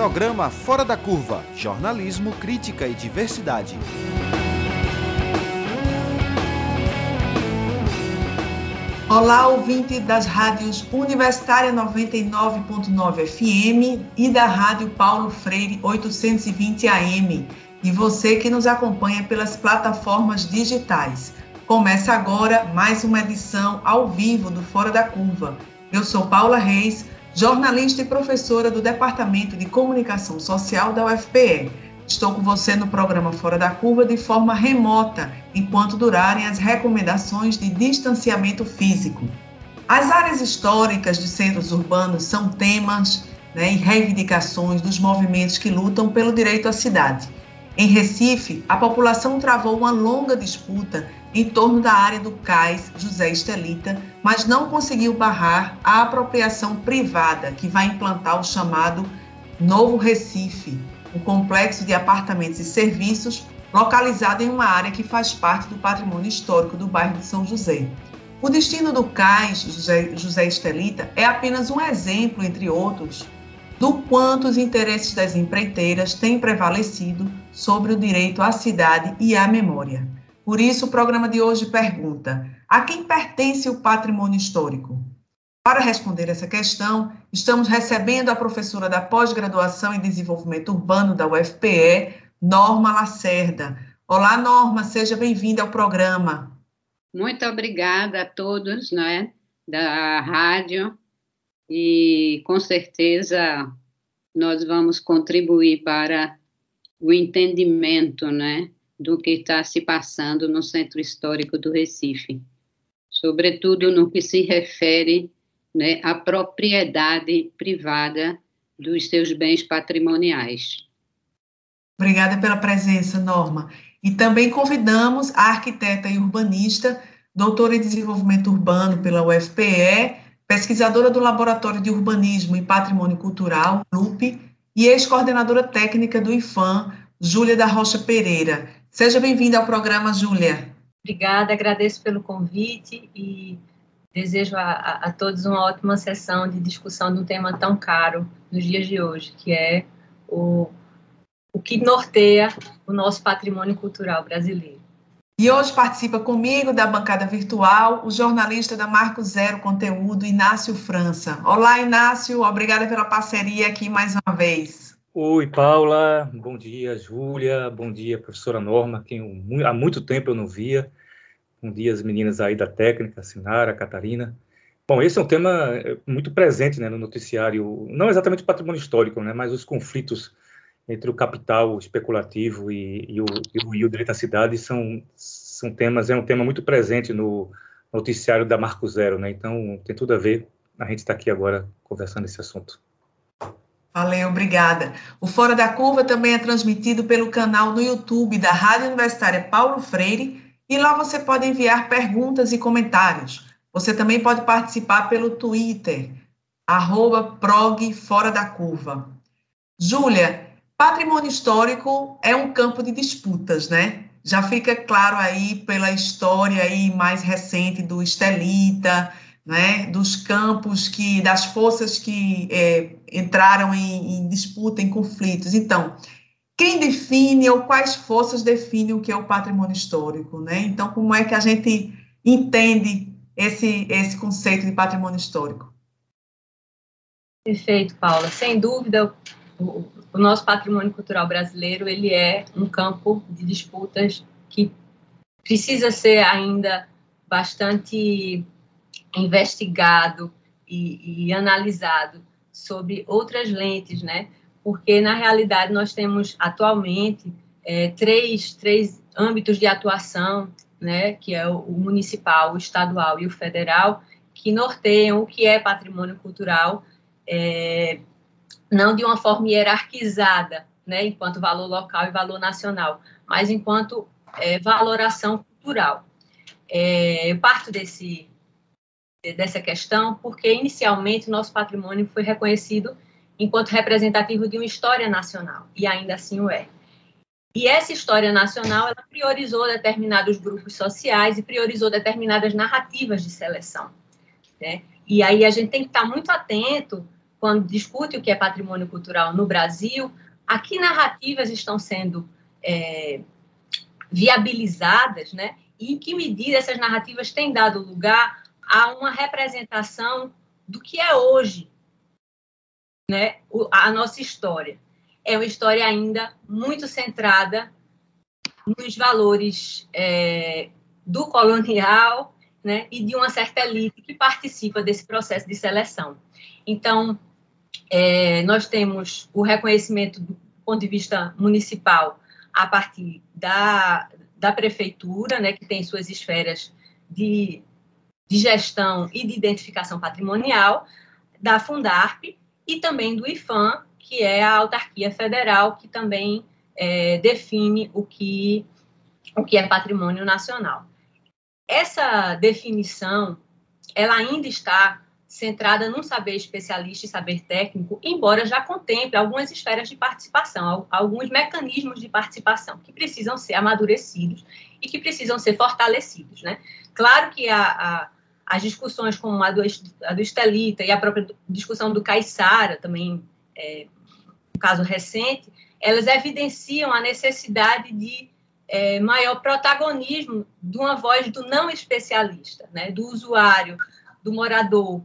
Programa Fora da Curva Jornalismo, Crítica e Diversidade. Olá, ouvinte das rádios Universitária 99.9 FM e da Rádio Paulo Freire 820 AM. E você que nos acompanha pelas plataformas digitais. Começa agora mais uma edição ao vivo do Fora da Curva. Eu sou Paula Reis jornalista e professora do Departamento de Comunicação Social da UFPE. Estou com você no programa Fora da Curva de forma remota, enquanto durarem as recomendações de distanciamento físico. As áreas históricas de centros urbanos são temas né, e reivindicações dos movimentos que lutam pelo direito à cidade. Em Recife, a população travou uma longa disputa em torno da área do cais José Estelita, mas não conseguiu barrar a apropriação privada que vai implantar o chamado Novo Recife, um complexo de apartamentos e serviços localizado em uma área que faz parte do patrimônio histórico do bairro de São José. O destino do cais José, José Estelita é apenas um exemplo, entre outros, do quanto os interesses das empreiteiras têm prevalecido sobre o direito à cidade e à memória. Por isso, o programa de hoje pergunta: a quem pertence o patrimônio histórico? Para responder essa questão, estamos recebendo a professora da pós-graduação em desenvolvimento urbano da UFPE, Norma Lacerda. Olá, Norma, seja bem-vinda ao programa. Muito obrigada a todos né, da rádio e com certeza nós vamos contribuir para o entendimento né, do que está se passando no centro histórico do Recife, sobretudo no que se refere né, à propriedade privada dos seus bens patrimoniais. Obrigada pela presença, Norma. E também convidamos a arquiteta e urbanista, doutora em desenvolvimento urbano pela UFPE, pesquisadora do Laboratório de Urbanismo e Patrimônio Cultural, LUP, e ex-coordenadora técnica do IFAM, Júlia da Rocha Pereira. Seja bem-vinda ao programa, Júlia. Obrigada, agradeço pelo convite e desejo a, a, todos uma ótima sessão de discussão de um tema tão caro nos dias de hoje, que é o, o que norteia o nosso patrimônio cultural brasileiro. E hoje participa comigo da bancada virtual o jornalista da Marco Zero Conteúdo, Inácio França. Olá, Inácio, obrigada pela parceria aqui mais uma vez. Oi, Paula, bom dia, Júlia, bom dia, professora Norma, quem há muito tempo eu não via. Bom dia, as meninas aí da técnica, Sinara, Catarina. Bom, esse é um tema eh, muito presente né, no noticiário, não exatamente o patrimônio histórico, né, mas os conflitos entre o capital especulativo e, e, o, e, o, e o, direito à cidade são, são temas, é um tema muito presente no noticiário da Marco Zero, né, então tem tudo a ver a gente está aqui agora conversando esse assunto. Valeu, obrigada. O Fora da Curva também é transmitido pelo canal no YouTube da Rádio Universitária Paulo Freire e lá você pode enviar perguntas e comentários. Você também pode participar pelo Twitter, arroba prog Fora da Curva. Júlia, patrimônio histórico é um campo de disputas, né? Já fica claro aí pela história aí mais recente do Estelita, né, dos campos que, das forças que é, entraram em, em, disputa, em conflitos. Então, quem define ou quais forças definem o que é o patrimônio histórico, né? Então, como é que a gente entende esse esse conceito de patrimônio histórico? Perfeito, Paula. Sem dúvida, o, o nosso patrimônio cultural brasileiro ele é um campo de disputas que precisa ser ainda bastante investigado e, e analisado sob outras lentes, né? Porque, na realidade, nós temos atualmente é, três, três âmbitos de atuação, né? Que é o municipal, o estadual e o federal, que norteiam o que é patrimônio cultural, é, não de uma forma hierarquizada, né? Enquanto valor local e valor nacional, mas enquanto é, valoração cultural. É, eu parto desse, dessa questão, porque inicialmente o nosso patrimônio foi reconhecido enquanto representativo de uma história nacional, e ainda assim o é. E essa história nacional, ela priorizou determinados grupos sociais e priorizou determinadas narrativas de seleção, né? E aí a gente tem que estar muito atento quando discute o que é patrimônio cultural no Brasil, a que narrativas estão sendo é, viabilizadas, né? E em que medida essas narrativas têm dado lugar a uma representação do que é hoje, né? A nossa história é uma história ainda muito centrada nos valores é, do colonial, né? E de uma certa elite que participa desse processo de seleção. Então, é, nós temos o reconhecimento do ponto de vista municipal a partir da, da prefeitura, né, que tem suas esferas de, de gestão e de identificação patrimonial, da Fundarp e também do IFAM, que é a autarquia federal que também é, define o que, o que é patrimônio nacional. Essa definição, ela ainda está centrada num saber especialista e saber técnico, embora já contemple algumas esferas de participação, alguns mecanismos de participação que precisam ser amadurecidos e que precisam ser fortalecidos. Né? Claro que a, a, as discussões como a do, a do Estelita e a própria discussão do Caissara, também é, um caso recente, elas evidenciam a necessidade de é, maior protagonismo de uma voz do não especialista, né? do usuário, do morador,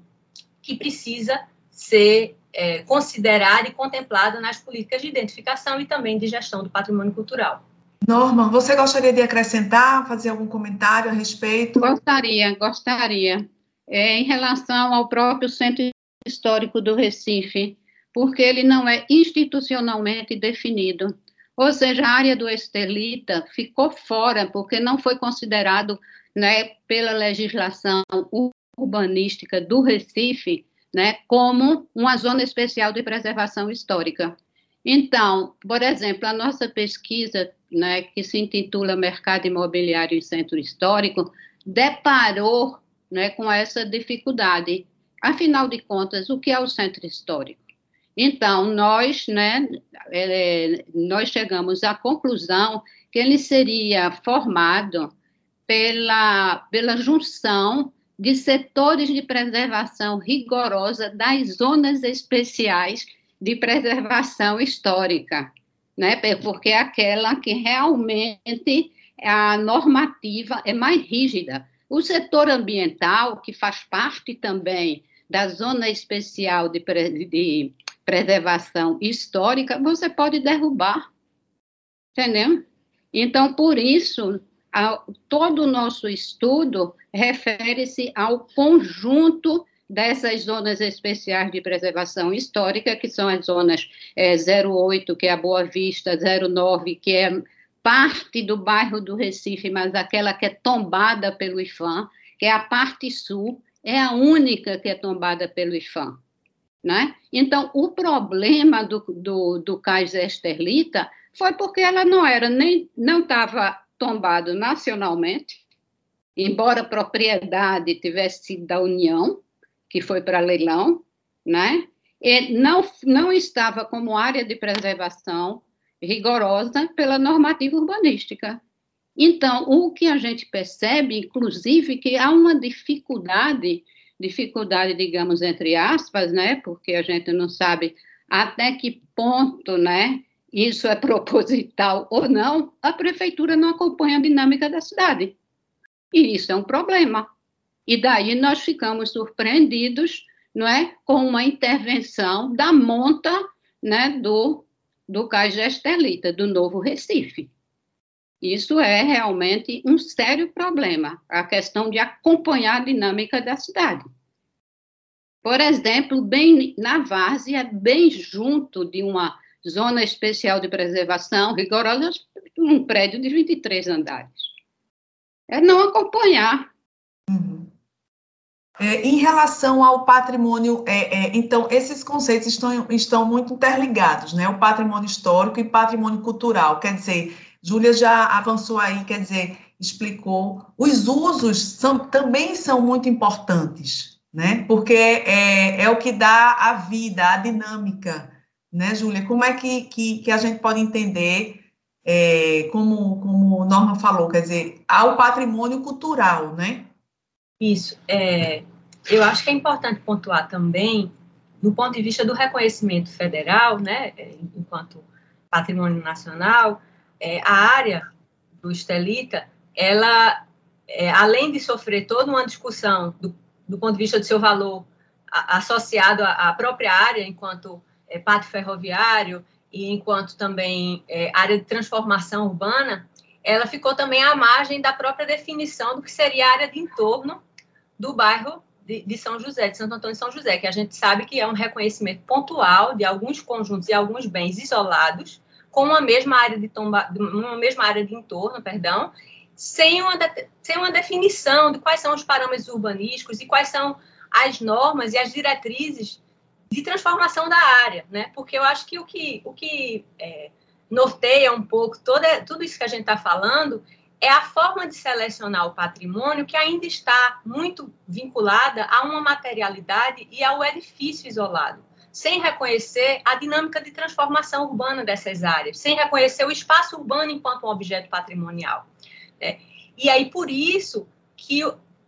que precisa ser é, considerada e contemplada nas políticas de identificação e também de gestão do patrimônio cultural. Norma, você gostaria de acrescentar, fazer algum comentário a respeito? Gostaria, gostaria. É, em relação ao próprio Centro Histórico do Recife, porque ele não é institucionalmente definido. Ou seja, a área do Estelita ficou fora, porque não foi considerado né, pela legislação urbanística do Recife, né, como uma zona especial de preservação histórica. Então, por exemplo, a nossa pesquisa, né, que se intitula Mercado Imobiliário em Centro Histórico, deparou né, com essa dificuldade. Afinal de contas, o que é o centro histórico? Então, nós, né, é, nós chegamos à conclusão que ele seria formado pela, pela junção de setores de preservação rigorosa das zonas especiais de preservação histórica, né? Porque é aquela que realmente a normativa é mais rígida. O setor ambiental, que faz parte também da zona especial de, de preservação histórica, você pode derrubar, entendeu? Então, por isso, todo o nosso estudo refere-se ao conjunto dessas zonas especiais de preservação histórica, que são as zonas é, 08, que é a Boa Vista, 09, que é parte do bairro do Recife, mas aquela que é tombada pelo IFAM, que é a parte sul, é a única que é tombada pelo IFAM. Né? Então, o problema do, do, do cais Esterlita foi porque ela não era nem não estava tombado nacionalmente, embora a propriedade tivesse sido da União, que foi para leilão, né? E não, não estava como área de preservação rigorosa pela normativa urbanística. Então, o que a gente percebe, inclusive, que há uma dificuldade, dificuldade, digamos, entre aspas, né? Porque a gente não sabe até que ponto, né? isso é proposital ou não, a prefeitura não acompanha a dinâmica da cidade. E isso é um problema. E daí nós ficamos surpreendidos não é, com uma intervenção da monta né, do, do Cais Gestelita, do Novo Recife. Isso é realmente um sério problema, a questão de acompanhar a dinâmica da cidade. Por exemplo, bem na várzea, bem junto de uma zona especial de preservação rigorosa, um prédio de 23 andares. É não acompanhar. Uhum. É, em relação ao patrimônio, é, é, então, esses conceitos estão, estão muito interligados, né? O patrimônio histórico e patrimônio cultural. Quer dizer, Júlia já avançou aí, quer dizer, explicou. Os usos são, também são muito importantes, né? Porque é, é o que dá a vida, a dinâmica né, Júlia? Como é que, que, que, a gente pode entender, é, como, como Norma falou, quer dizer, ao patrimônio cultural, né? Isso. É, eu acho que é importante pontuar também do ponto de vista do reconhecimento federal, né, enquanto patrimônio nacional, é, a área do Estelita, ela, é, além de sofrer toda uma discussão do, do ponto de vista do seu valor a, associado à, à, própria área, enquanto é, pátio ferroviário e enquanto também é, área de transformação urbana, ela ficou também à margem da própria definição do que seria a área de entorno do bairro de, de, São José, de Santo Antônio de São José, que a gente sabe que é um reconhecimento pontual de alguns conjuntos e alguns bens isolados, com uma mesma área de tomba, uma mesma área de entorno, perdão, sem uma, sem uma definição de quais são os parâmetros urbanísticos e quais são as normas e as diretrizes de transformação da área, né? Porque eu acho que o que, o que é, norteia um pouco toda, tudo isso que a gente está falando é a forma de selecionar o patrimônio que ainda está muito vinculada a uma materialidade e ao edifício isolado, sem reconhecer a dinâmica de transformação urbana dessas áreas, sem reconhecer o espaço urbano enquanto um objeto patrimonial. Né? E aí, por isso que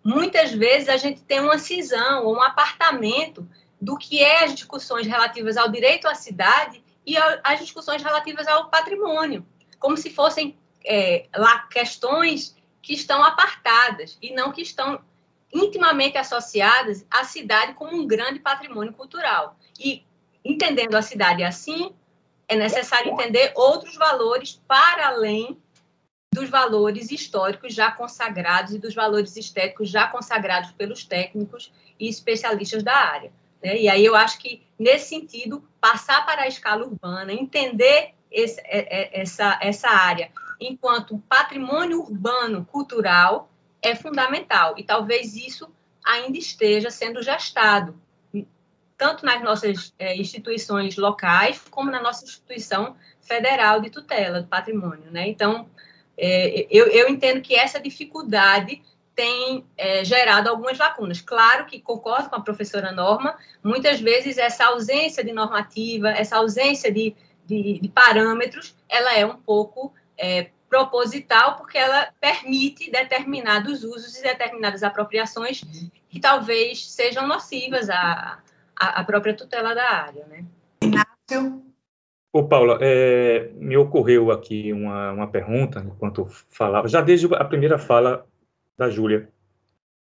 muitas vezes a gente tem uma cisão ou um apartamento do que é as discussões relativas ao direito à cidade e as discussões relativas ao patrimônio, como se fossem é, lá questões que estão apartadas e não que estão intimamente associadas à cidade como um grande patrimônio cultural. E entendendo a cidade assim, é necessário entender outros valores para além dos valores históricos já consagrados e dos valores estéticos já consagrados pelos técnicos e especialistas da área. Né? E aí eu acho que, nesse sentido, passar para a escala urbana, entender esse, é, é, essa, essa área enquanto patrimônio urbano cultural é fundamental. E talvez isso ainda esteja sendo gestado, tanto nas nossas é, instituições locais, como na nossa instituição federal de tutela do patrimônio. Né? Então, é, eu, eu entendo que essa dificuldade tem é, gerado algumas lacunas. Claro que concordo com a professora Norma, muitas vezes essa ausência de normativa, essa ausência de, de, de parâmetros, ela é um pouco é, proposital, porque ela permite determinados usos e determinadas apropriações que talvez sejam nocivas à, à própria tutela da área. Né? Inácio? Ô, Paula, é, me ocorreu aqui uma, uma pergunta enquanto falava, já desde a primeira fala da Júlia,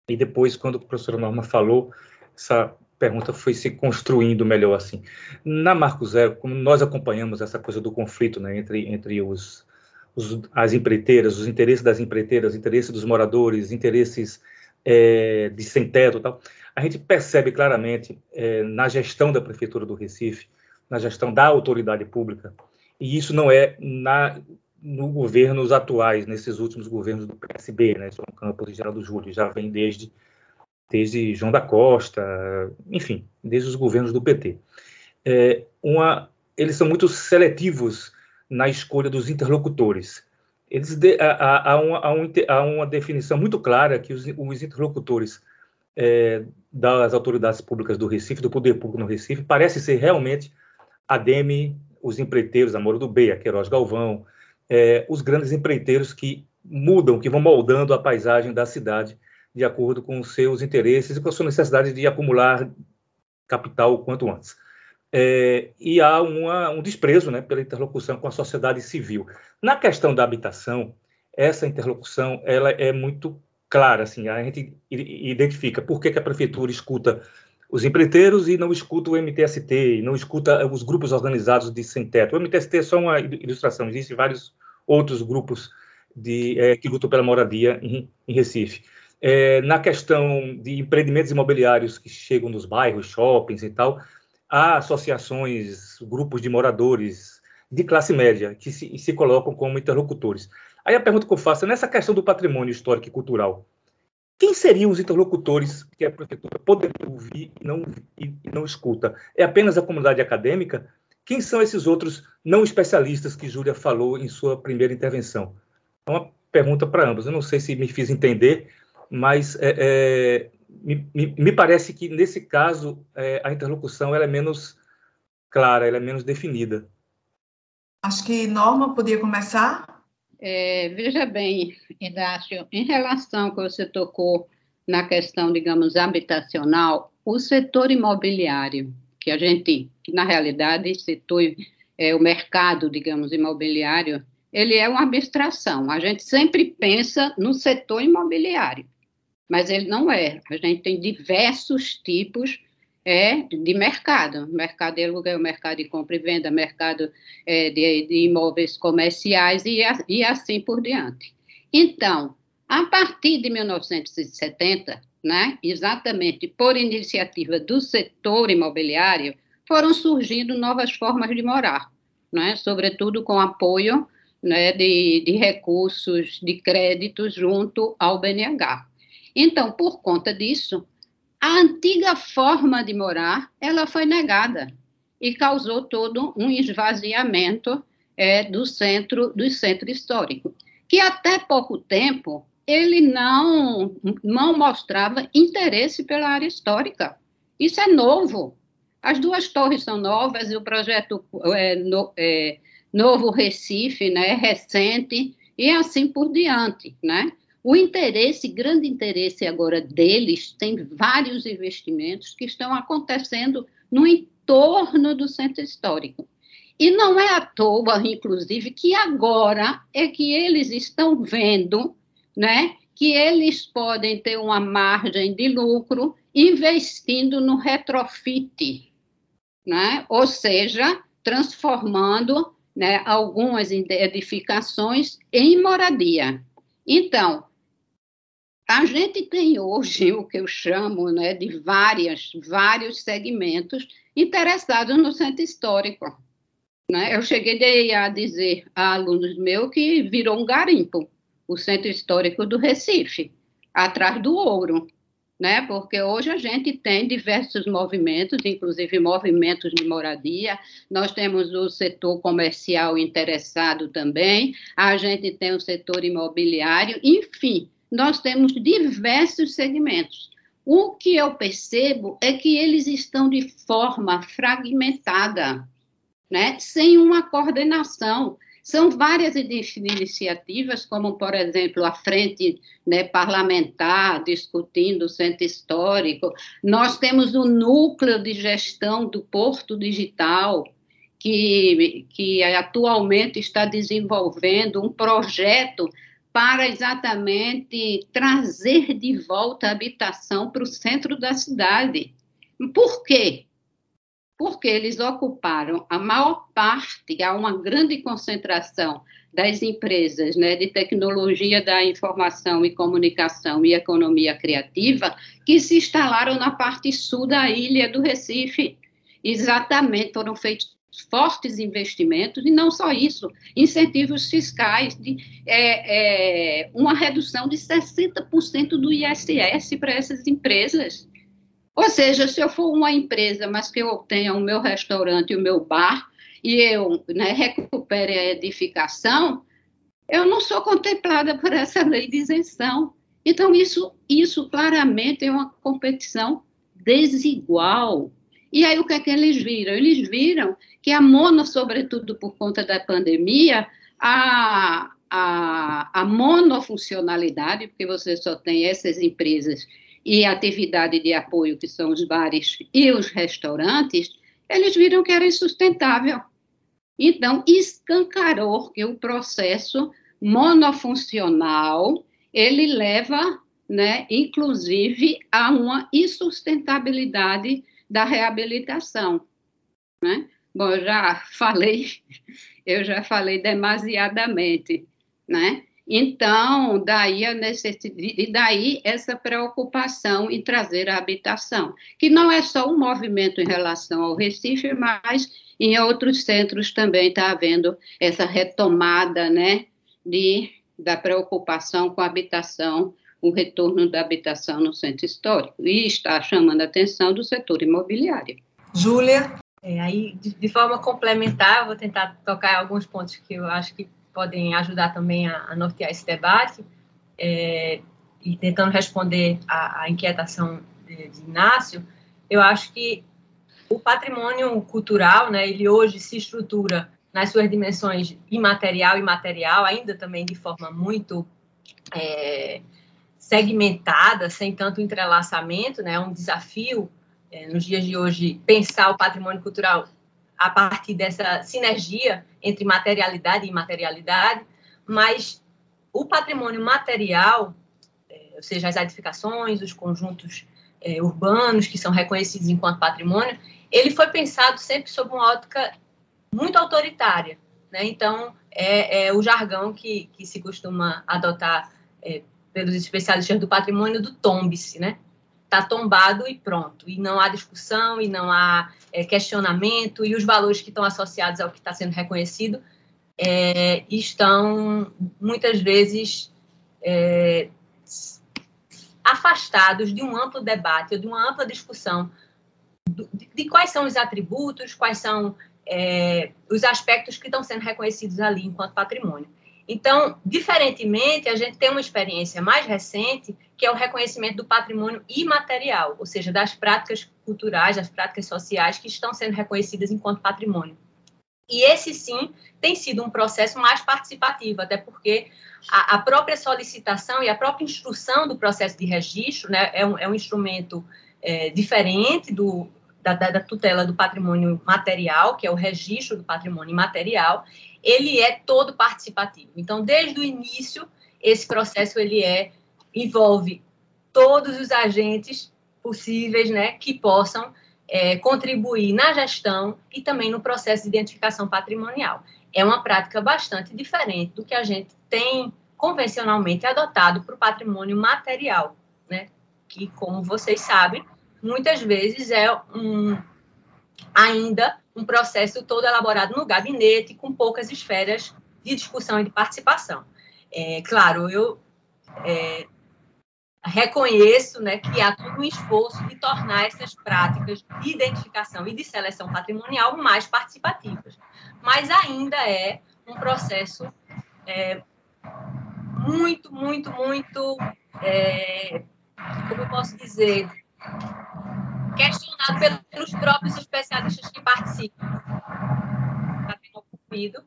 e depois, quando a professora Norma falou, essa pergunta foi se construindo melhor assim. Na Marco Zero, como nós acompanhamos essa coisa do conflito né, entre, entre os, os, as empreiteiras, os interesses das empreiteiras, os interesses dos moradores, interesses é, de sem-teto tal, a gente percebe claramente é, na gestão da Prefeitura do Recife, na gestão da autoridade pública, e isso não é na, no governos atuais, nesses últimos governos do PSB, né, João Campos e Geraldo Júlio, já vem desde, desde João da Costa, enfim, desde os governos do PT. É, uma, eles são muito seletivos na escolha dos interlocutores. Eles de, há, há, uma, há, um, há, uma, definição muito clara que os, os interlocutores é, das autoridades públicas do Recife, do poder público no Recife, parece ser realmente a DEME, os empreiteiros, a Moro do B, a Queiroz Galvão, é, os grandes empreiteiros que mudam, que vão moldando a paisagem da cidade de acordo com os seus interesses e com a sua necessidade de acumular capital o quanto antes. É, e há uma, um desprezo né, pela interlocução com a sociedade civil. Na questão da habitação, essa interlocução ela é muito clara. Assim, a gente identifica por que, que a prefeitura escuta os empreiteiros e não escuta o MTST, não escuta os grupos organizados de sem-teto. O MTST é só uma ilustração, existem vários outros grupos de, é, que lutam pela moradia em, em Recife. É, na questão de empreendimentos imobiliários que chegam nos bairros, shoppings e tal, há associações, grupos de moradores de classe média que se, se colocam como interlocutores. Aí a pergunta que eu faço é nessa questão do patrimônio histórico e cultural, quem seriam os interlocutores que a prefeitura poderia ouvir e não, e, não escuta? É apenas a comunidade acadêmica? Quem são esses outros não especialistas que Júlia falou em sua primeira intervenção? É uma pergunta para ambos. Eu não sei se me fiz entender, mas é, é, me, me, parece que, nesse caso, é, a interlocução ela é menos clara, ela é menos definida. Acho que Norma podia começar. É, veja bem, Inácio, em relação que você tocou na questão, digamos, habitacional, o setor imobiliário, que a gente, que na realidade, setor, é, o mercado, digamos, imobiliário, ele é uma abstração. A gente sempre pensa no setor imobiliário, mas ele não é. A gente tem diversos tipos é, de mercado, mercado de aluguel, mercado de compra e venda, mercado é, de, de, imóveis comerciais e, e assim por diante. Então, a partir de 1970, né, exatamente por iniciativa do setor imobiliário, foram surgindo novas formas de morar, né, sobretudo com apoio né, de, de recursos de crédito junto ao BNH. Então, por conta disso, a antiga forma de morar, ela foi negada e causou todo um esvaziamento é, do centro do centro histórico, que até pouco tempo ele não não mostrava interesse pela área histórica. Isso é novo. As duas torres são novas e o projeto é, no, é, Novo Recife, né, recente e assim por diante, né? O interesse, grande interesse agora deles, tem vários investimentos que estão acontecendo no entorno do centro histórico. E não é à toa, inclusive, que agora é que eles estão vendo né, que eles podem ter uma margem de lucro investindo no retrofit, né? ou seja, transformando né, algumas edificações em moradia. Então, a gente tem hoje o que eu chamo né, de várias, vários segmentos interessados no centro histórico. Né? Eu cheguei a dizer a alunos meus que virou um garimpo, o centro histórico do Recife, atrás do ouro né? Porque hoje a gente tem diversos movimentos, inclusive movimentos de moradia. Nós temos o setor comercial interessado também, a gente tem o setor imobiliário, enfim, nós temos diversos segmentos. O que eu percebo é que eles estão de forma fragmentada, né? Sem uma coordenação. São várias iniciativas, como, por exemplo, a Frente né, Parlamentar discutindo o Centro Histórico. Nós temos o Núcleo de Gestão do Porto Digital, que, que atualmente está desenvolvendo um projeto para exatamente trazer de volta a habitação para o centro da cidade. Por quê? porque eles ocuparam a maior parte, há uma grande concentração das empresas né, de tecnologia da informação e comunicação e economia criativa que se instalaram na parte sul da ilha do Recife. Exatamente, foram feitos fortes investimentos, e não só isso, incentivos fiscais, de, é, é, uma redução de 60% do ISS para essas empresas. Ou seja, se eu for uma empresa, mas que eu tenha o meu restaurante e o meu bar, e eu né, recupere a edificação, eu não sou contemplada por essa lei de isenção. Então, isso, isso claramente é uma competição desigual. E aí, o que é que eles viram? Eles viram que a mono, sobretudo por conta da pandemia, a, a, a monofuncionalidade, porque você só tem essas empresas e atividade de apoio, que são os bares e os restaurantes, eles viram que era insustentável. Então, escancarou que o processo monofuncional, ele leva, né, inclusive, a uma insustentabilidade da reabilitação, né? Bom, eu já falei, eu já falei demasiadamente, né? Então, daí a necessidade, e daí essa preocupação em trazer a habitação, que não é só um movimento em relação ao Recife, mas em outros centros também está havendo essa retomada, né, de, da preocupação com a habitação, o retorno da habitação no centro histórico, e está chamando a atenção do setor imobiliário. Júlia? É, aí, de, de forma complementar, vou tentar tocar alguns pontos que eu acho que podem ajudar também a, a nortear esse debate é, e tentando responder à, inquietação de, de, Inácio, eu acho que o patrimônio cultural, né, ele hoje se estrutura nas suas dimensões imaterial e material, ainda também de forma muito é, segmentada, sem tanto entrelaçamento, né, é um desafio é, nos dias de hoje, pensar o patrimônio cultural a partir dessa sinergia entre materialidade e imaterialidade, mas o patrimônio material, é, ou seja, as edificações, os conjuntos é, urbanos que são reconhecidos enquanto patrimônio, ele foi pensado sempre sob uma ótica muito autoritária. Né? Então, é, é, o jargão que, que se costuma adotar é, pelos especialistas do patrimônio do tombe-se, né? Está tombado e pronto. E não há discussão, e não há é, questionamento, e os valores que estão associados ao que está sendo reconhecido é, estão, muitas vezes, é, afastados de um amplo debate, de uma ampla discussão de, de quais são os atributos, quais são é, os aspectos que estão sendo reconhecidos ali enquanto patrimônio. Então, diferentemente, a gente tem uma experiência mais recente, que é o reconhecimento do patrimônio imaterial, ou seja, das práticas culturais, das práticas sociais que estão sendo reconhecidas enquanto patrimônio. E esse, sim, tem sido um processo mais participativo, até porque a, a própria solicitação e a própria instrução do processo de registro né, é, um, é um instrumento é, diferente do, da, da, tutela do patrimônio material, que é o registro do patrimônio imaterial, ele é todo participativo. Então, desde o início, esse processo ele é envolve todos os agentes possíveis, né, que possam é, contribuir na gestão e também no processo de identificação patrimonial. É uma prática bastante diferente do que a gente tem convencionalmente adotado para o patrimônio material, né, que, como vocês sabem, muitas vezes é um, ainda um processo todo elaborado no gabinete, com poucas esferas de discussão e de participação. É, claro, eu é, reconheço né, que há todo um esforço de tornar essas práticas de identificação e de seleção patrimonial mais participativas, mas ainda é um processo é, muito, muito, muito, é, como eu posso dizer, questionado pelos próprios especialistas que participam. Está ocorrido.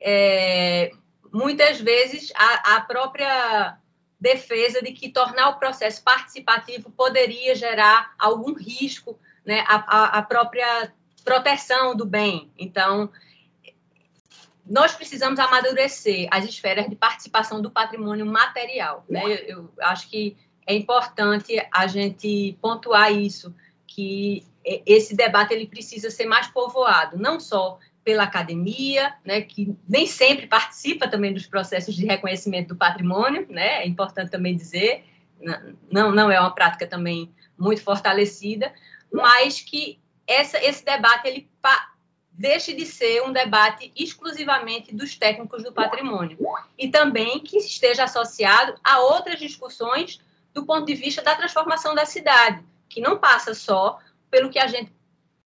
É, muitas vezes, a, a própria defesa de que tornar o processo participativo poderia gerar algum risco, né, a própria proteção do bem. Então, nós precisamos amadurecer as esferas de participação do patrimônio material. Né? Eu, eu acho que é importante a gente pontuar isso, que esse debate ele precisa ser mais povoado, não só pela academia, né, que nem sempre participa também dos processos de reconhecimento do patrimônio, né, é importante também dizer, não, não é uma prática também muito fortalecida, mas que essa, esse debate ele deixe de ser um debate exclusivamente dos técnicos do patrimônio e também que esteja associado a outras discussões do ponto de vista da transformação da cidade, que não passa só pelo que a gente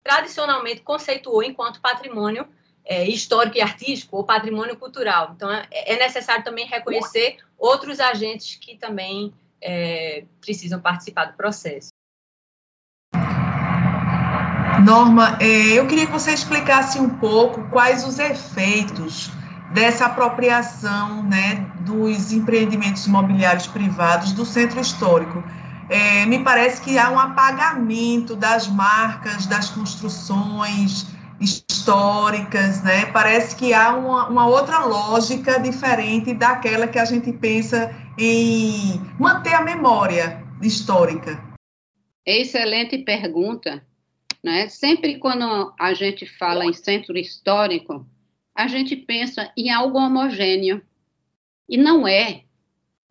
tradicionalmente conceituou enquanto patrimônio é, histórico e artístico ou patrimônio cultural. Então, é, é necessário também reconhecer outros agentes que também é, precisam participar do processo. Norma, é, eu queria que você explicasse um pouco quais os efeitos dessa apropriação né, dos empreendimentos imobiliários privados do centro histórico. É, me parece que há um apagamento das marcas, das construções históricas, né? Parece que há uma, uma, outra lógica diferente daquela que a gente pensa em manter a memória histórica. Excelente pergunta. Né? Sempre quando a gente fala em centro histórico, a gente pensa em algo homogêneo. E não é.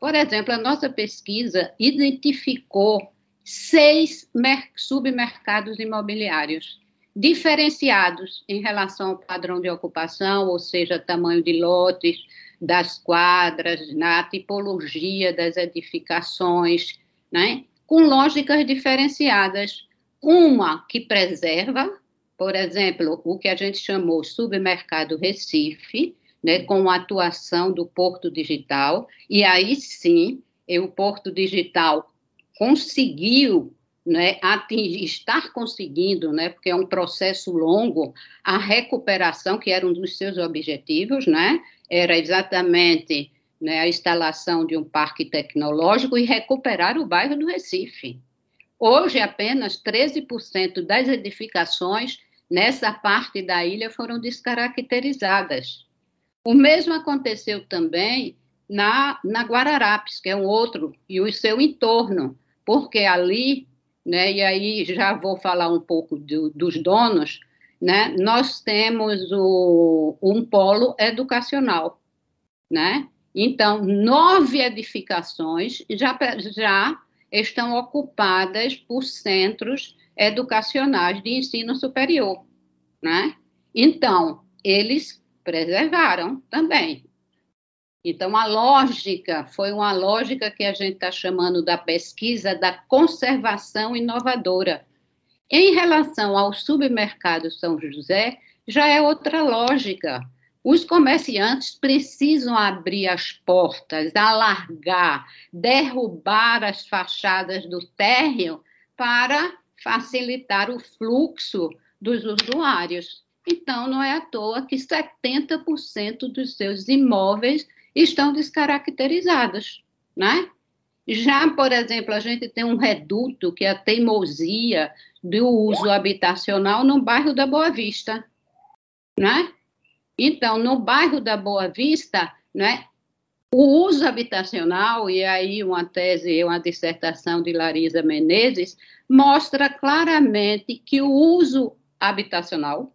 Por exemplo, a nossa pesquisa identificou seis submercados imobiliários diferenciados em relação ao padrão de ocupação, ou seja, tamanho de lotes, das quadras, na tipologia das edificações, né? com lógicas diferenciadas. Uma que preserva por exemplo, o que a gente chamou Submercado Recife, né, com a atuação do Porto Digital, e aí sim, o Porto Digital conseguiu né, atingir, estar conseguindo, né, porque é um processo longo, a recuperação, que era um dos seus objetivos, né, era exatamente né, a instalação de um parque tecnológico e recuperar o bairro do Recife. Hoje, apenas 13% das edificações nessa parte da ilha foram descaracterizadas. O mesmo aconteceu também na, na Guararapes, que é um outro, e o seu entorno, porque ali, né, e aí já vou falar um pouco do, dos donos, né, nós temos o, um polo educacional, né? Então, nove edificações já, já estão ocupadas por centros educacionais de ensino superior, né? Então, eles preservaram também. Então, a lógica foi uma lógica que a gente está chamando da pesquisa da conservação inovadora. Em relação ao submercado São José, já é outra lógica. Os comerciantes precisam abrir as portas, alargar, derrubar as fachadas do térreo para facilitar o fluxo dos usuários. Então, não é à toa que 70% dos seus imóveis estão descaracterizados, né? Já, por exemplo, a gente tem um reduto que é a teimosia do uso habitacional no bairro da Boa Vista, né? Então, no bairro da Boa Vista, né, o uso habitacional, e aí uma tese, uma dissertação de Larisa Menezes, mostra claramente que o uso habitacional,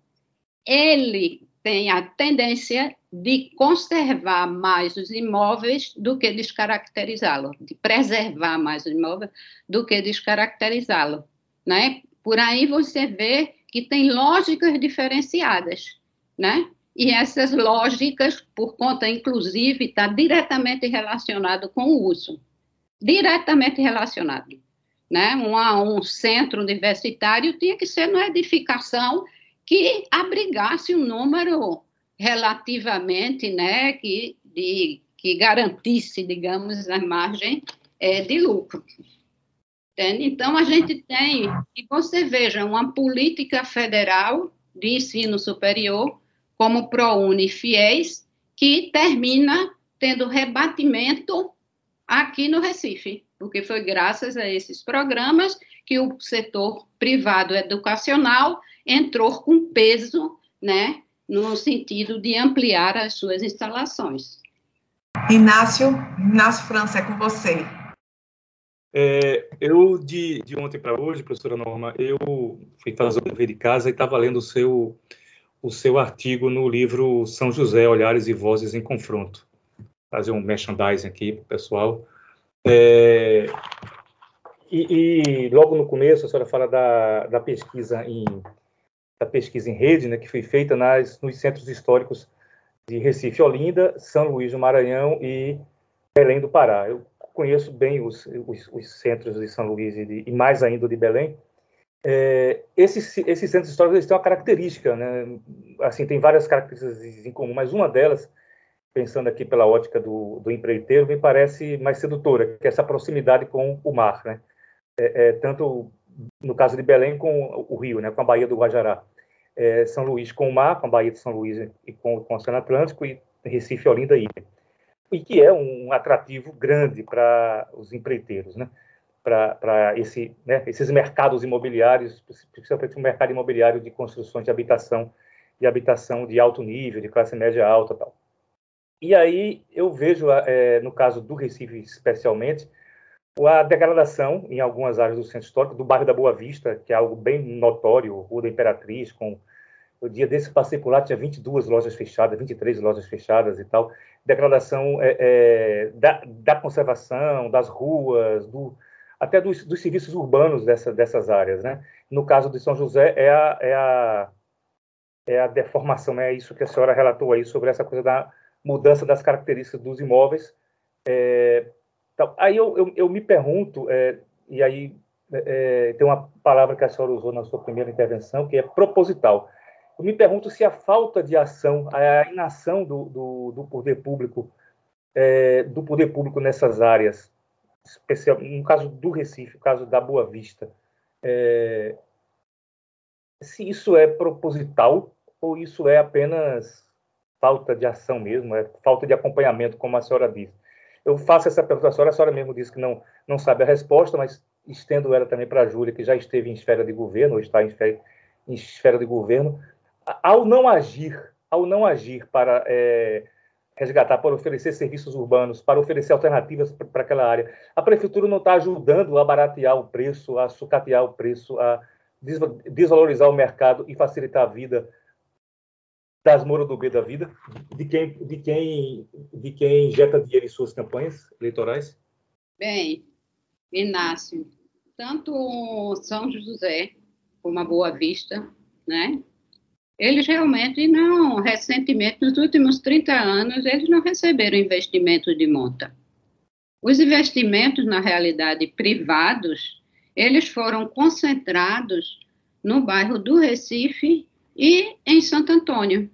ele tem a tendência de conservar mais os imóveis do que descaracterizá-lo, de preservar mais os imóveis do que descaracterizá-lo, né? Por aí você vê que tem lógicas diferenciadas, né? E essas lógicas, por conta, inclusive, está diretamente relacionado com o uso. Diretamente relacionado. Né? Um, um centro universitário tinha que ser uma edificação que abrigasse um número relativamente, né, que, de, que garantisse, digamos, a margem é, de lucro. Entende? Então, a gente tem, e você veja, uma política federal de ensino superior como ProUni Fiéis, que termina tendo rebatimento aqui no Recife, porque foi graças a esses programas que o setor privado educacional entrou com peso, né, no sentido de ampliar as suas instalações. Inácio, Inácio França, é com você. É, eu, de, de ontem para hoje, professora Norma, eu fui fazer o dever de casa e estava lendo o seu o seu artigo no livro São José, Olhares e Vozes em Confronto. Fazer um merchandising aqui para o pessoal. É, e, e, logo no começo a senhora fala da, da pesquisa em da pesquisa em rede, né, que foi feita nas, nos centros históricos de Recife, Olinda, São Luís do Maranhão e Belém do Pará. Eu conheço bem os, os, os centros de São Luís e, de, e mais ainda de Belém, é, esses, esses centros históricos eles têm uma característica, né? Assim, tem várias características em comum, mas uma delas, pensando aqui pela ótica do, do empreiteiro, me parece mais sedutora, que é essa proximidade com o mar, né? É, é, tanto no caso de Belém com o Rio, né? Com a Baía do Guajará. É, São Luís com o mar, com a Baía de São Luís e com, com o Oceano Atlântico, e Recife, Olinda e Ilha. E que é um atrativo grande para os empreiteiros, né? para esse, né, esses mercados imobiliários, principalmente o mercado imobiliário de construções de habitação, de habitação de alto nível, de classe média alta tal. E aí eu vejo, é, no caso do Recife especialmente, a degradação em algumas áreas do centro histórico, do bairro da Boa Vista, que é algo bem notório, Rua da Imperatriz, com o dia desse passei por lá, tinha 22 lojas fechadas, 23 lojas fechadas e tal. Degradação é, é, da, da conservação, das ruas, do, até dos, dos serviços urbanos dessa, dessas áreas. Né? No caso de São José, é a, é a, é a deformação, é isso que a senhora relatou aí sobre essa coisa da mudança das características dos imóveis. É, então, aí eu, eu, eu, me pergunto, é, e aí é, tem uma palavra que a senhora usou na sua primeira intervenção, que é proposital. Eu me pergunto se a falta de ação, a inação do, do, do poder público, é, do poder público nessas áreas, especial, no caso do Recife, no caso da Boa Vista, é, se isso é proposital ou isso é apenas falta de ação mesmo, é falta de acompanhamento, como a senhora disse. Eu faço essa pergunta à senhora, a senhora mesmo disse que não, não sabe a resposta, mas estendo ela também para a Júlia, que já esteve em esfera de governo, ou está em esfera, em esfera de governo, ao não agir, ao não agir para é, resgatar, para oferecer serviços urbanos, para oferecer alternativas para aquela área, a prefeitura não está ajudando a baratear o preço, a sucatear o preço, a desvalorizar o mercado e facilitar a vida das Moura do B da vida, de quem, de quem, de quem injeta dinheiro em suas campanhas eleitorais? Bem, Inácio, tanto São José como a Boa Vista, né? Eles realmente não, recentemente, nos últimos 30 anos, eles não receberam investimentos de monta. Os investimentos, na realidade, privados, eles foram concentrados no bairro do Recife e em Santo Antônio.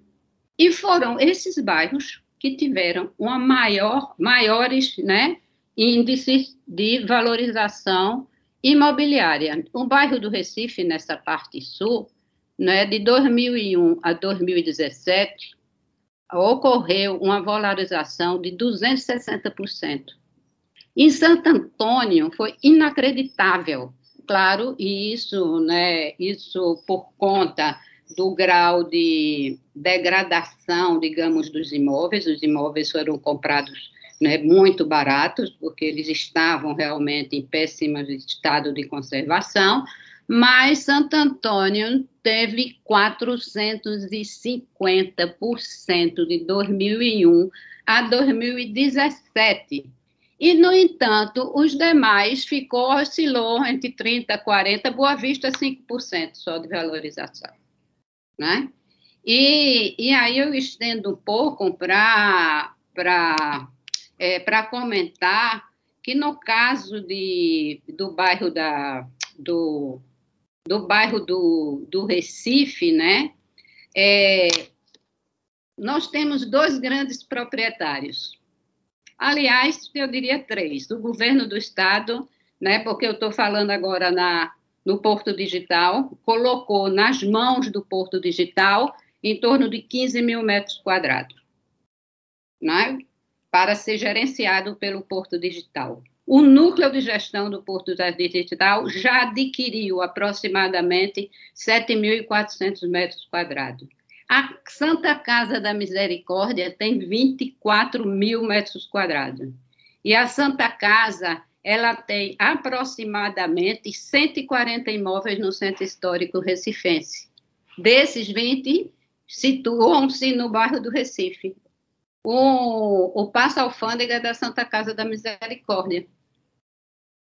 E foram esses bairros que tiveram uma maior, maiores né, índices de valorização imobiliária. O bairro do Recife, nessa parte sul, né, de 2001 a 2017, ocorreu uma valorização de 260%. Em Santo Antônio foi inacreditável, claro, e isso, né, isso por conta do grau de degradação, digamos, dos imóveis. Os imóveis foram comprados né, muito baratos, porque eles estavam realmente em péssimo estado de conservação, mas Santo Antônio teve 450% de 2001 a 2017. E, no entanto, os demais ficou, oscilou entre 30% e 40%, Boa Vista 5% só de valorização né? E, e aí eu estendo um pouco para é, comentar que no caso de, do bairro da, do, do bairro do, do Recife, né, é, nós temos dois grandes proprietários. Aliás, eu diria três: o governo do estado, né, porque eu estou falando agora na, no Porto Digital, colocou nas mãos do Porto Digital em torno de 15 mil metros quadrados, né, para ser gerenciado pelo Porto Digital. O núcleo de gestão do Porto Digital já adquiriu aproximadamente 7.400 metros quadrados. A Santa Casa da Misericórdia tem 24 mil metros quadrados. E a Santa Casa ela tem aproximadamente 140 imóveis no Centro Histórico Recifense. Desses 20 situam-se no bairro do Recife. O, o Passa Alfândega é da Santa Casa da Misericórdia.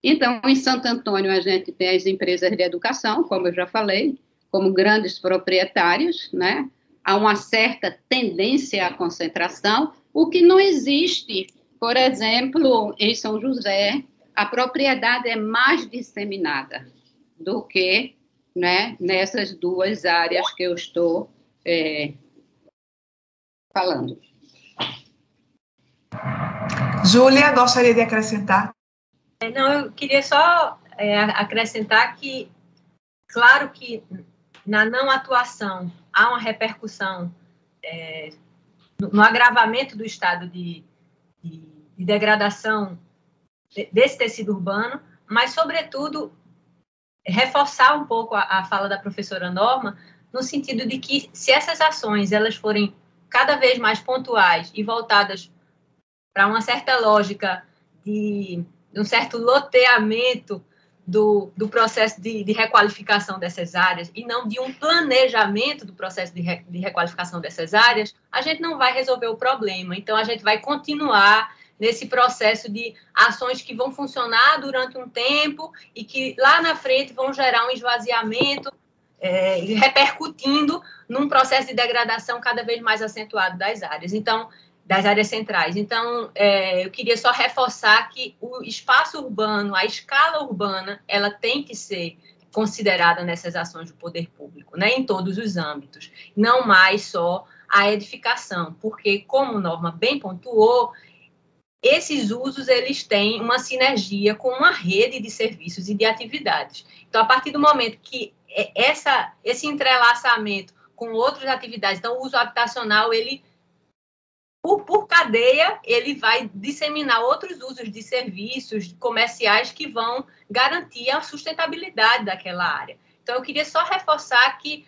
Então, em Santo Antônio, a gente tem as empresas de educação, como eu já falei, como grandes proprietários, né? Há uma certa tendência à concentração, o que não existe, por exemplo, em São José, a propriedade é mais disseminada do que né, nessas duas áreas que eu estou é, falando. Júlia, gostaria de acrescentar? É, não, eu queria só é, acrescentar que, claro que na não atuação há uma repercussão é, no, no, agravamento do estado de, de, de degradação desse tecido urbano, mas, sobretudo, reforçar um pouco a, a fala da professora Norma, no sentido de que, se essas ações elas forem cada vez mais pontuais e voltadas para uma certa lógica de, de, um certo loteamento do, do processo de, de, requalificação dessas áreas e não de um planejamento do processo de, re, de requalificação dessas áreas, a gente não vai resolver o problema. Então, a gente vai continuar nesse processo de ações que vão funcionar durante um tempo e que lá na frente vão gerar um esvaziamento é, repercutindo num processo de degradação cada vez mais acentuado das áreas. Então, das áreas centrais. Então, é, eu queria só reforçar que o espaço urbano, a escala urbana, ela tem que ser considerada nessas ações do poder público, né, em todos os âmbitos, não mais só a edificação, porque, como Norma bem pontuou, esses usos eles têm uma sinergia com uma rede de serviços e de atividades. Então, a partir do momento que essa, esse entrelaçamento com outras atividades, então o uso habitacional ele por, por, cadeia, ele vai disseminar outros usos de serviços comerciais que vão garantir a sustentabilidade daquela área. Então, eu queria só reforçar que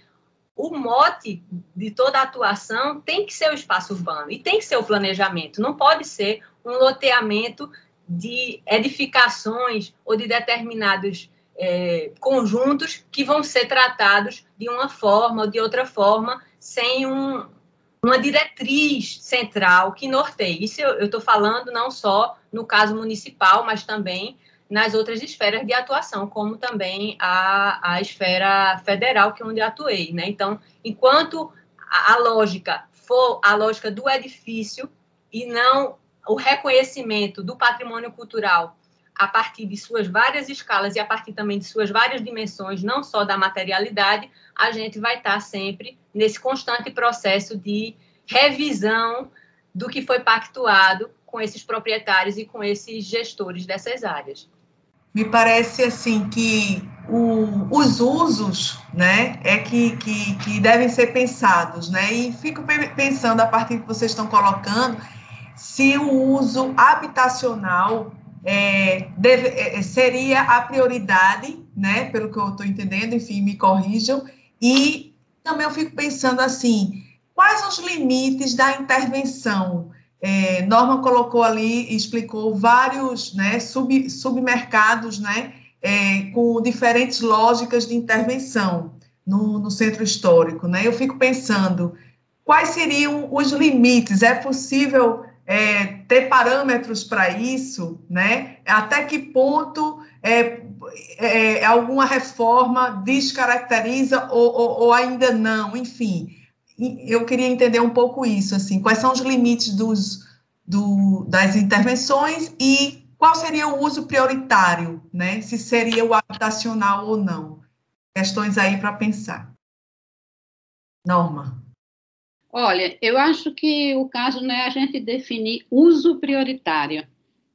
o mote de toda a atuação tem que ser o espaço urbano e tem que ser o planejamento, não pode ser um loteamento de edificações ou de determinados é, conjuntos que vão ser tratados de uma forma ou de outra forma, sem um, uma diretriz central que norteie. Isso eu estou falando não só no caso municipal, mas também nas outras esferas de atuação, como também a, a esfera federal, que é onde atuei. Né? Então, enquanto a, a lógica for a lógica do edifício e não o reconhecimento do patrimônio cultural a partir de suas várias escalas e a partir também de suas várias dimensões, não só da materialidade, a gente vai estar sempre nesse constante processo de revisão do que foi pactuado com esses proprietários e com esses gestores dessas áreas. Me parece assim que o, os usos, né, é que, que, que devem ser pensados, né? E fico pensando a partir do que vocês estão colocando, se o uso habitacional é, deve, é, seria a prioridade, né, pelo que eu estou entendendo, enfim, me corrijam, e também eu fico pensando assim, quais os limites da intervenção? É, Norma colocou ali, explicou vários né, sub, submercados né, é, com diferentes lógicas de intervenção no, no centro histórico. Né? Eu fico pensando, quais seriam os limites? É possível é, ter parâmetros para isso, né? Até que ponto é, é, alguma reforma descaracteriza ou, ou, ou, ainda não, enfim. Eu queria entender um pouco isso, assim, quais são os limites dos, do, das intervenções e qual seria o uso prioritário, né? Se seria o habitacional ou não. Questões aí para pensar. Norma. Olha, eu acho que o caso não é a gente definir uso prioritário.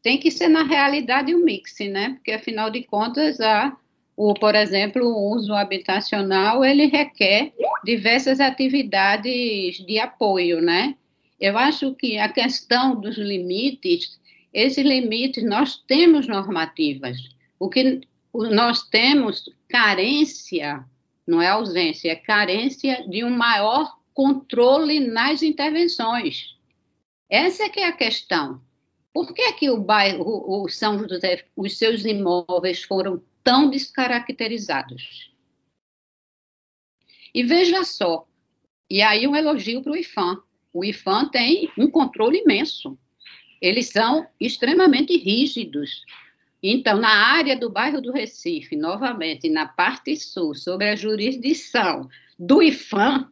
Tem que ser, na realidade, um mix, né? Porque, afinal de contas, a, o, por exemplo, o uso habitacional, ele requer diversas atividades de apoio, né? Eu acho que a questão dos limites, esses limites, nós temos normativas. O que nós temos carência, não é ausência, é carência de um maior controle nas intervenções. Essa é que é a questão. Por que, que o bairro, o São José, os seus imóveis foram tão descaracterizados? E veja só, e aí um elogio para o IFAM. O IFAM tem um controle imenso. Eles são extremamente rígidos. Então, na área do bairro do Recife, novamente, na parte sul, sobre a jurisdição do IFAM,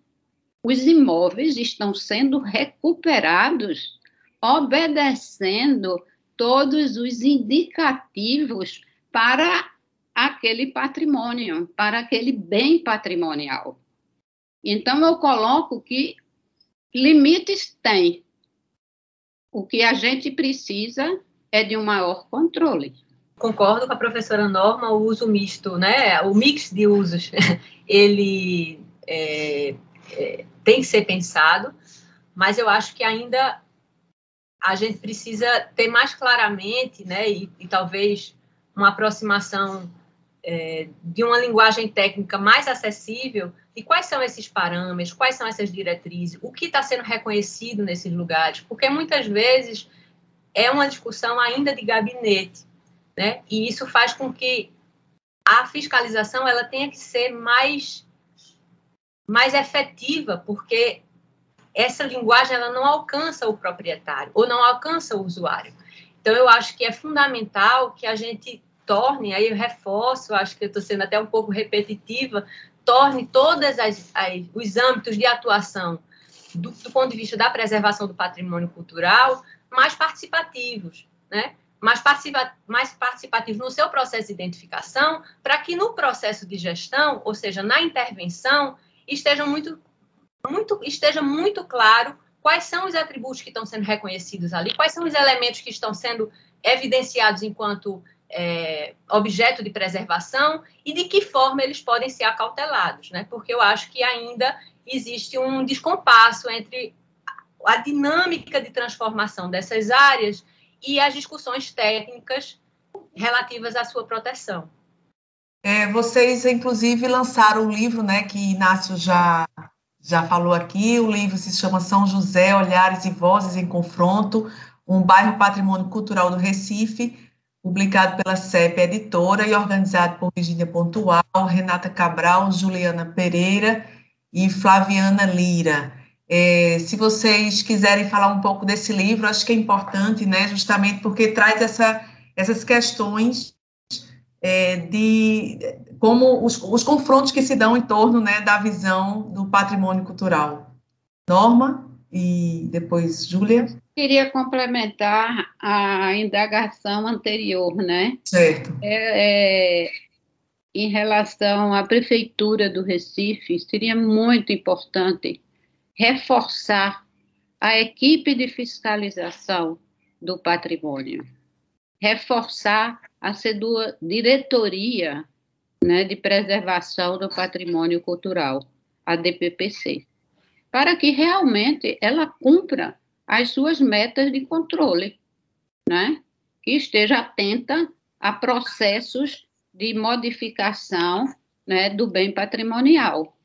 os imóveis estão sendo recuperados, obedecendo todos os indicativos para aquele patrimônio, para aquele bem patrimonial. Então, eu coloco que limites tem. O que a gente precisa é de um maior controle. Concordo com a professora Norma, o uso misto, né? O mix de usos, ele é, é, tem que ser pensado, mas eu acho que ainda a gente precisa ter mais claramente, né, e, e talvez uma aproximação é, de uma linguagem técnica mais acessível e quais são esses parâmetros, quais são essas diretrizes, o que está sendo reconhecido nesses lugares, porque muitas vezes é uma discussão ainda de gabinete, né? E isso faz com que a fiscalização ela tenha que ser mais mais efetiva, porque essa linguagem ela não alcança o proprietário ou não alcança o usuário. Então, eu acho que é fundamental que a gente torne, aí eu reforço, acho que eu estou sendo até um pouco repetitiva, torne todos os âmbitos de atuação do, do, ponto de vista da preservação do patrimônio cultural mais participativos, né? mais, participa mais participativos no seu processo de identificação, para que no processo de gestão, ou seja, na intervenção, esteja muito, muito, esteja muito claro quais são os atributos que estão sendo reconhecidos ali, quais são os elementos que estão sendo evidenciados enquanto é, objeto de preservação e de que forma eles podem ser acautelados, né? Porque eu acho que ainda existe um descompasso entre a dinâmica de transformação dessas áreas e as discussões técnicas relativas à sua proteção. É, vocês, inclusive, lançaram um livro, né, que Inácio já, já falou aqui. O livro se chama São José, Olhares e Vozes em Confronto, um bairro patrimônio cultural do Recife, publicado pela CEP Editora e organizado por Virginia Pontual, Renata Cabral, Juliana Pereira e Flaviana Lira. É, se vocês quiserem falar um pouco desse livro, acho que é importante, né, justamente porque traz essa, essas questões é, de como os, os, confrontos que se dão em torno né, da visão do patrimônio cultural. Norma e depois Júlia. Queria complementar a indagação anterior, né? Certo. É, é, em relação à prefeitura do Recife, seria muito importante reforçar a equipe de fiscalização do patrimônio, reforçar a CEDUA diretoria né, de preservação do patrimônio cultural, a DPPC, para que realmente ela cumpra as suas metas de controle, né, que esteja atenta a processos de modificação né, do bem patrimonial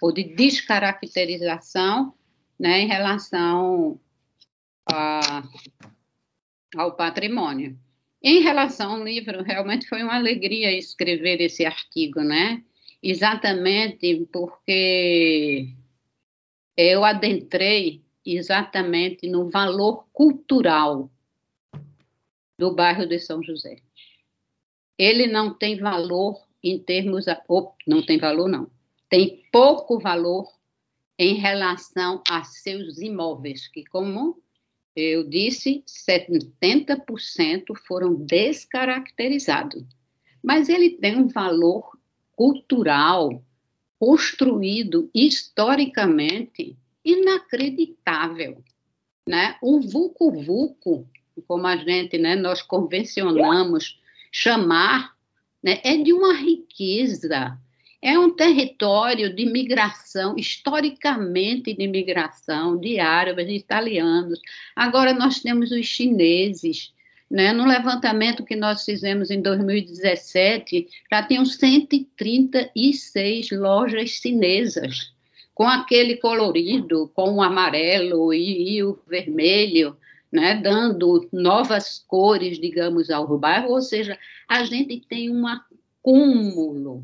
ou de descaracterização né, em relação a, ao patrimônio. Em relação ao livro, realmente foi uma alegria escrever esse artigo, né? Exatamente porque eu adentrei exatamente no valor cultural do bairro de São José. Ele não tem valor em termos. Oh, não tem valor, não. Tem pouco valor em relação a seus imóveis, que, como eu disse, 70% foram descaracterizados. Mas ele tem um valor cultural construído historicamente inacreditável, né? O vulco vulco, como a gente, né, nós convencionamos chamar, né, é de uma riqueza é um território de migração, historicamente de migração, de árabes, de italianos. Agora nós temos os chineses. Né? No levantamento que nós fizemos em 2017, já tinham 136 lojas chinesas, com aquele colorido, com o amarelo e, e o vermelho, né? dando novas cores, digamos, ao bairro. Ou seja, a gente tem um acúmulo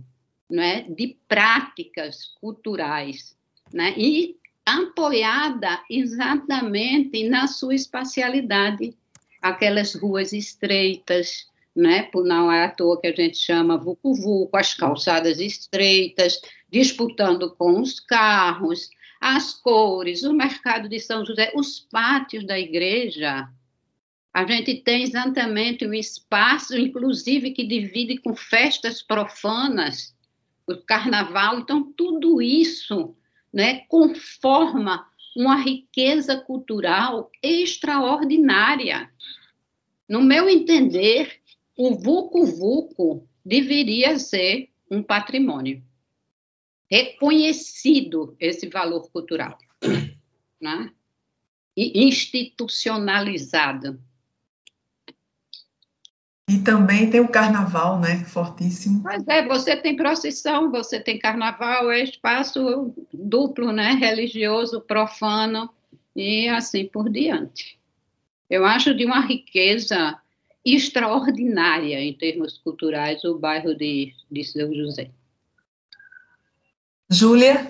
né, de práticas culturais, né, e apoiada exatamente na sua espacialidade, aquelas ruas estreitas, né, por não é à toa que a gente chama vucu-vucu, as calçadas estreitas, disputando com os carros, as cores, o mercado de São José, os pátios da igreja. A gente tem exatamente um espaço, inclusive, que divide com festas profanas, o carnaval. Então, tudo isso né, conforma uma riqueza cultural extraordinária. No meu entender, o Vucu Vucu deveria ser um patrimônio reconhecido esse valor cultural, né? e institucionalizado. E também tem o carnaval, né? Fortíssimo. Mas é, você tem procissão, você tem carnaval, é espaço duplo, né? Religioso, profano e assim por diante. Eu acho de uma riqueza extraordinária em termos culturais o bairro de, de São José. Júlia?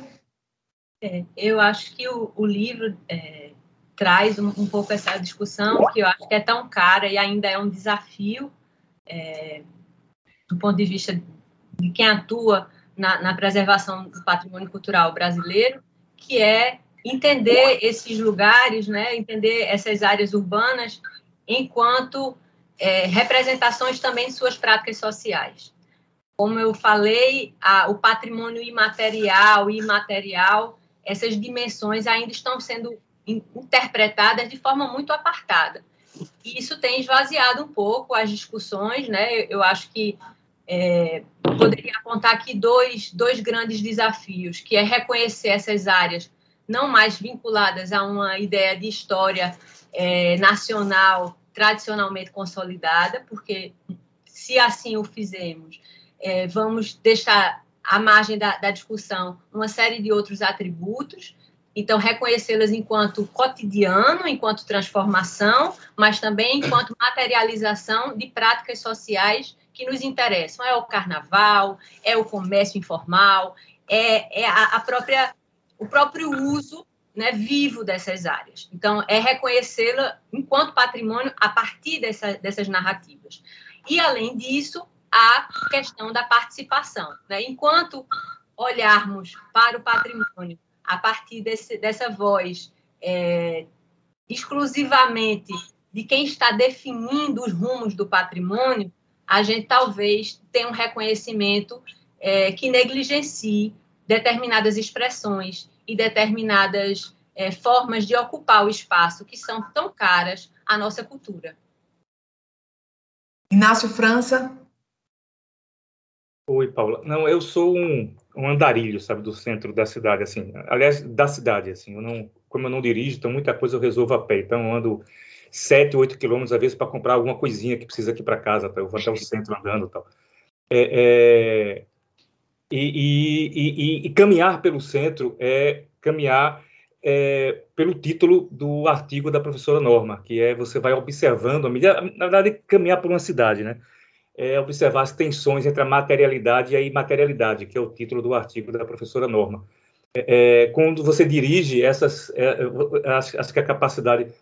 É, eu acho que o, o livro é, traz um, um pouco essa discussão que eu acho que é tão cara e ainda é um desafio é, do ponto de vista de quem atua na, na, preservação do patrimônio cultural brasileiro, que é entender esses lugares, né, entender essas áreas urbanas enquanto é, representações também de suas práticas sociais. Como eu falei, a, o patrimônio imaterial e imaterial, essas dimensões ainda estão sendo interpretadas de forma muito apartada. E isso tem esvaziado um pouco as discussões, né? Eu acho que é, poderia apontar aqui dois, dois grandes desafios, que é reconhecer essas áreas não mais vinculadas a uma ideia de história é, nacional tradicionalmente consolidada, porque se assim o fizermos, é, vamos deixar à margem da, da discussão uma série de outros atributos, então, reconhecê-las enquanto cotidiano, enquanto transformação, mas também enquanto materialização de práticas sociais que nos interessam. É o carnaval, é o comércio informal, é, é a, a, própria, o próprio uso né, vivo dessas áreas. Então, é reconhecê-la enquanto patrimônio a partir dessa, dessas narrativas. E, além disso, a questão da participação. Né? Enquanto olharmos para o patrimônio a partir desse, dessa voz é, exclusivamente de quem está definindo os rumos do patrimônio, a gente talvez tenha um reconhecimento é, que negligencie determinadas expressões e determinadas é, formas de ocupar o espaço que são tão caras à nossa cultura. Inácio França. Oi, Paula. Não, eu sou um, um andarilho, sabe, do centro da cidade, assim. Aliás, da cidade, assim. Eu não, como eu não dirijo, então muita coisa eu resolvo a pé. Então eu ando sete, oito quilômetros, às vezes, para comprar alguma coisinha que precisa aqui para casa. Tá? Eu vou até o centro andando tal. É, é, e, e, e, e, caminhar pelo centro é caminhar é, pelo título do artigo da professora Norma, que é você vai observando, na verdade, caminhar por uma cidade, né? É observar as tensões entre a materialidade e a imaterialidade, que é o título do artigo da professora Norma. É, é quando você dirige essas, é, acho, acho, que a capacidade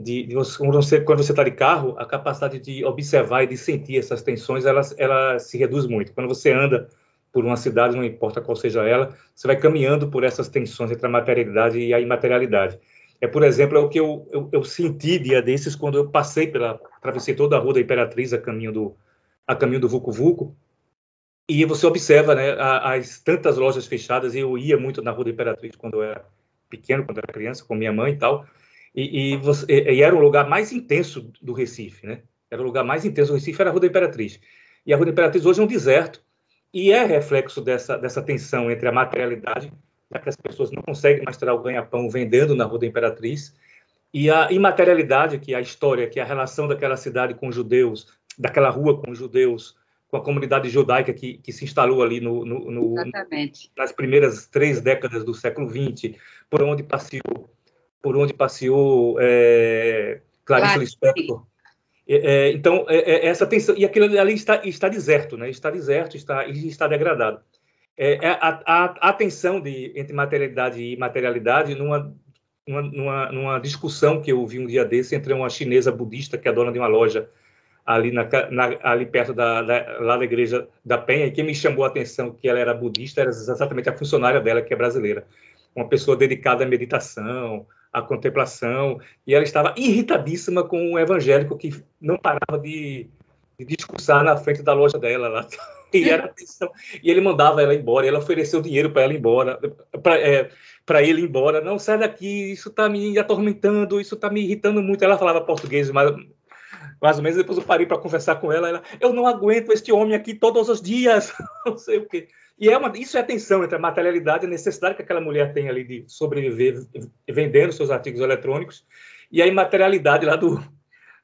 de, de você quando você está de carro, a capacidade de observar e de sentir essas tensões, ela, ela se reduz muito. Quando você anda por uma cidade, não importa qual seja ela, você vai caminhando por essas tensões entre a materialidade e a imaterialidade. É, por exemplo, é o que eu, eu, eu senti dia desses quando eu passei pela, atravessei toda a Rua da Imperatriz a caminho do, a caminho do Vucu Vucu, e você observa né, as tantas lojas fechadas, eu ia muito na Rua da Imperatriz quando eu era pequeno, quando eu era criança, com minha mãe e tal, e, e, você, e, era o lugar mais intenso do Recife, né? Era o lugar mais intenso do Recife, era a Rua da Imperatriz. E a Rua da Imperatriz hoje é um deserto, e é reflexo dessa, dessa tensão entre a materialidade, já que as pessoas não conseguem mais tirar o ganha-pão vendendo na Rua da Imperatriz, e a imaterialidade, que é a história, que é a relação daquela cidade com os judeus, daquela rua com os judeus, com a comunidade judaica que, que se instalou ali no, no, no nas primeiras três décadas do século XX, por onde passeou, por onde passeou é, Clarice Lispector. É, é, então, é, é, essa tensão, e aquilo ali está, está deserto, né? está deserto, está, está degradado. É, a, a, a tensão de, entre materialidade e materialidade numa, numa, numa, numa discussão que eu vi um dia desse entre uma chinesa budista, que é dona de uma loja ali, na, na, ali perto da, da, lá da igreja da Penha, e quem me chamou a atenção que ela era budista era exatamente a funcionária dela, que é brasileira. Uma pessoa dedicada à meditação, à contemplação, e ela estava irritadíssima com o evangélico que não parava de, de discursar na frente da loja dela lá. E, era e ele mandava ela embora, ela ofereceu dinheiro para ela ir embora, para é, ele ir embora. Não, sai daqui, isso está me atormentando, isso está me irritando muito. Ela falava português, mas mais ou menos. Depois eu parei para conversar com ela, ela. Eu não aguento este homem aqui todos os dias. não sei o quê. E é uma, isso é a tensão entre a materialidade e a necessidade que aquela mulher tem ali de sobreviver vendendo seus artigos eletrônicos e a imaterialidade lá do,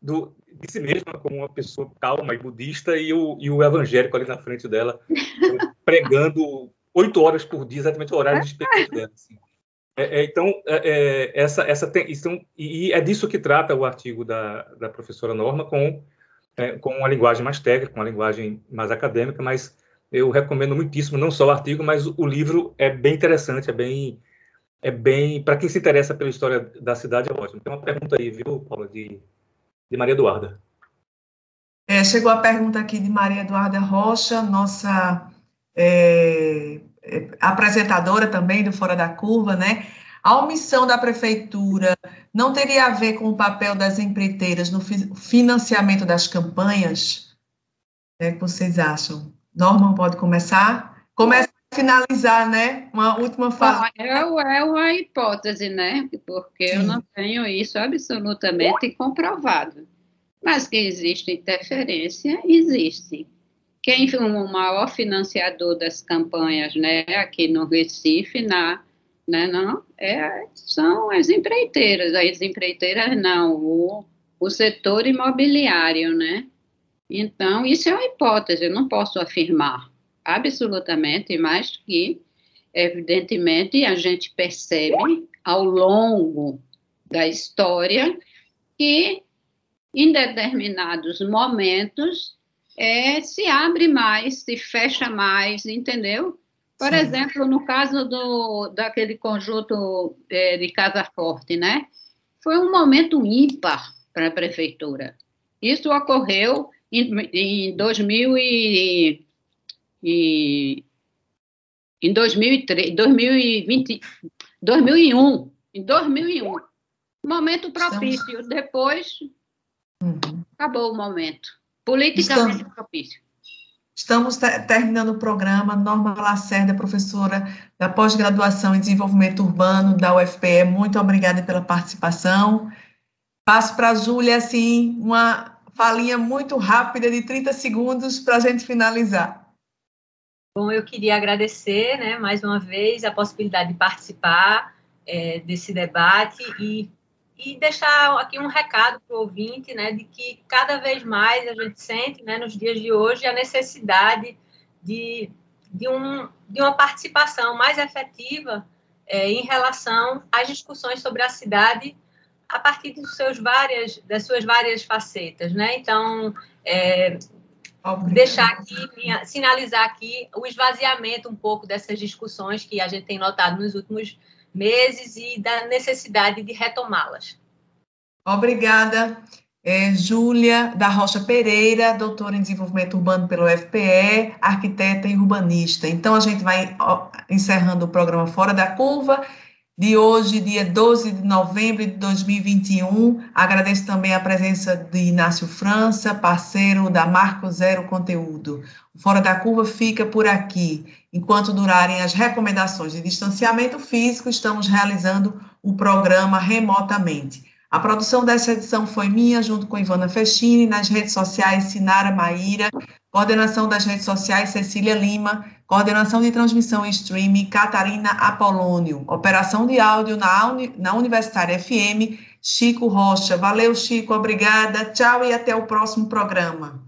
do, de si mesma como uma pessoa calma e budista e o, e o evangélico ali na frente dela pregando oito horas por dia, exatamente o horário de expectativa dela. Assim. É, é, então, é, é, essa, essa tem, isso, e é disso que trata o artigo da, da professora Norma, com, é, com uma linguagem mais técnica, com uma linguagem mais acadêmica, mas eu recomendo muitíssimo, não só o artigo, mas o, livro é bem interessante, é bem, é bem, para quem se interessa pela história da cidade, é ótimo. Tem uma pergunta aí, viu, Paula, de, de Maria Eduarda. É, chegou a pergunta aqui de Maria Eduarda Rocha, nossa apresentadora também do Fora da Curva, né? A omissão da prefeitura não teria a ver com o papel das empreiteiras no financiamento das campanhas? O é que vocês acham? Norman pode começar? Começa a finalizar, né? Uma última fala. É, é uma hipótese, né? Porque Sim. eu não tenho isso absolutamente comprovado. Mas que existe interferência, existe. Quem foi o maior financiador das campanhas, né, aqui no Recife, na, né, não? É, são as empreiteiras, as empreiteiras não, o, o setor imobiliário, né? Então, isso é uma hipótese, eu não posso afirmar absolutamente, mas que, evidentemente, a gente percebe ao longo da história que, em determinados momentos, é, se abre mais, se fecha mais, entendeu? Por Sim. exemplo, no caso do, daquele conjunto é, de Casa Forte, né? Foi um momento ímpar para a prefeitura. Isso ocorreu em, em 2000 e, e, em 2003, 2020, 2001, em 2001. Momento propício. Depois, uhum. acabou o momento. Politicamente Estamos... propício. Estamos terminando o programa. Norma Lacerda, professora da pós-graduação em desenvolvimento urbano da UFPE, muito obrigada pela participação. Passo para a Júlia, assim, uma falinha muito rápida de 30 segundos para a gente finalizar. Bom, eu queria agradecer, né, mais uma vez, a possibilidade de participar é, desse debate e e deixar aqui um recado para o ouvinte, né, de que cada vez mais a gente sente, né, nos dias de hoje, a necessidade de, de, um, de uma participação mais efetiva é, em relação às discussões sobre a cidade a partir dos seus várias, das suas várias facetas, né? Então, é, deixar aqui, sinalizar aqui o esvaziamento um pouco dessas discussões que a gente tem notado nos últimos meses e da necessidade de retomá-las. Obrigada. É, Júlia da Rocha Pereira, doutora em desenvolvimento urbano pelo FPE, arquiteta e urbanista. Então, a gente vai encerrando o programa Fora da Curva de hoje, dia 12 de novembro de 2021. Agradeço também a presença de Inácio França, parceiro da Marco Zero Conteúdo. O Fora da Curva fica por aqui. Enquanto durarem as recomendações de distanciamento físico, estamos realizando o programa remotamente. A produção dessa edição foi minha, junto com Ivana Festini, nas redes sociais Sinara Maíra, coordenação das redes sociais Cecília Lima, coordenação de transmissão e streaming Catarina Apolônio, operação de áudio na, Uni, na Universitária FM Chico Rocha. Valeu, Chico, obrigada, tchau e até o próximo programa.